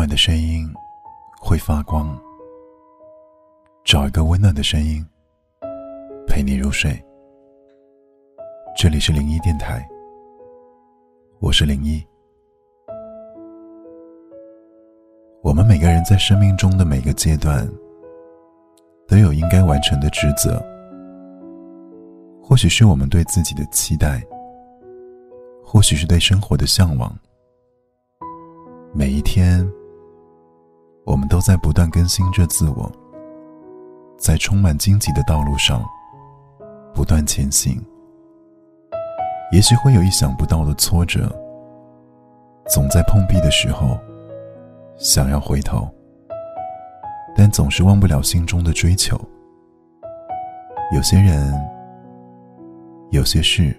暖的声音会发光，找一个温暖的声音陪你入睡。这里是零一电台，我是零一。我们每个人在生命中的每个阶段，都有应该完成的职责。或许是我们对自己的期待，或许是对生活的向往。每一天，我们都在不断更新着自我，在充满荆棘的道路上不断前行。也许会有意想不到的挫折，总在碰壁的时候想要回头，但总是忘不了心中的追求。有些人，有些事，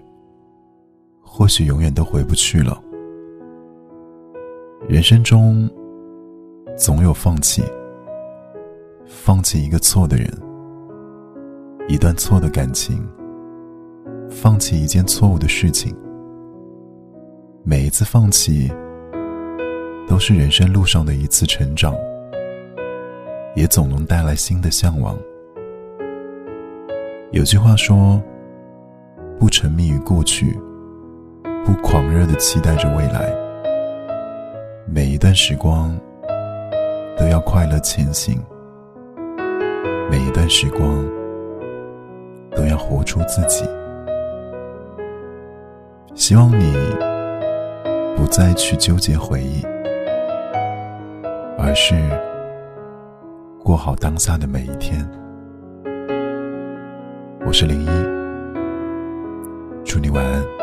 或许永远都回不去了。人生中，总有放弃，放弃一个错的人，一段错的感情，放弃一件错误的事情。每一次放弃，都是人生路上的一次成长，也总能带来新的向往。有句话说：“不沉迷于过去，不狂热的期待着未来。”每一段时光都要快乐前行，每一段时光都要活出自己。希望你不再去纠结回忆，而是过好当下的每一天。我是零一，祝你晚安。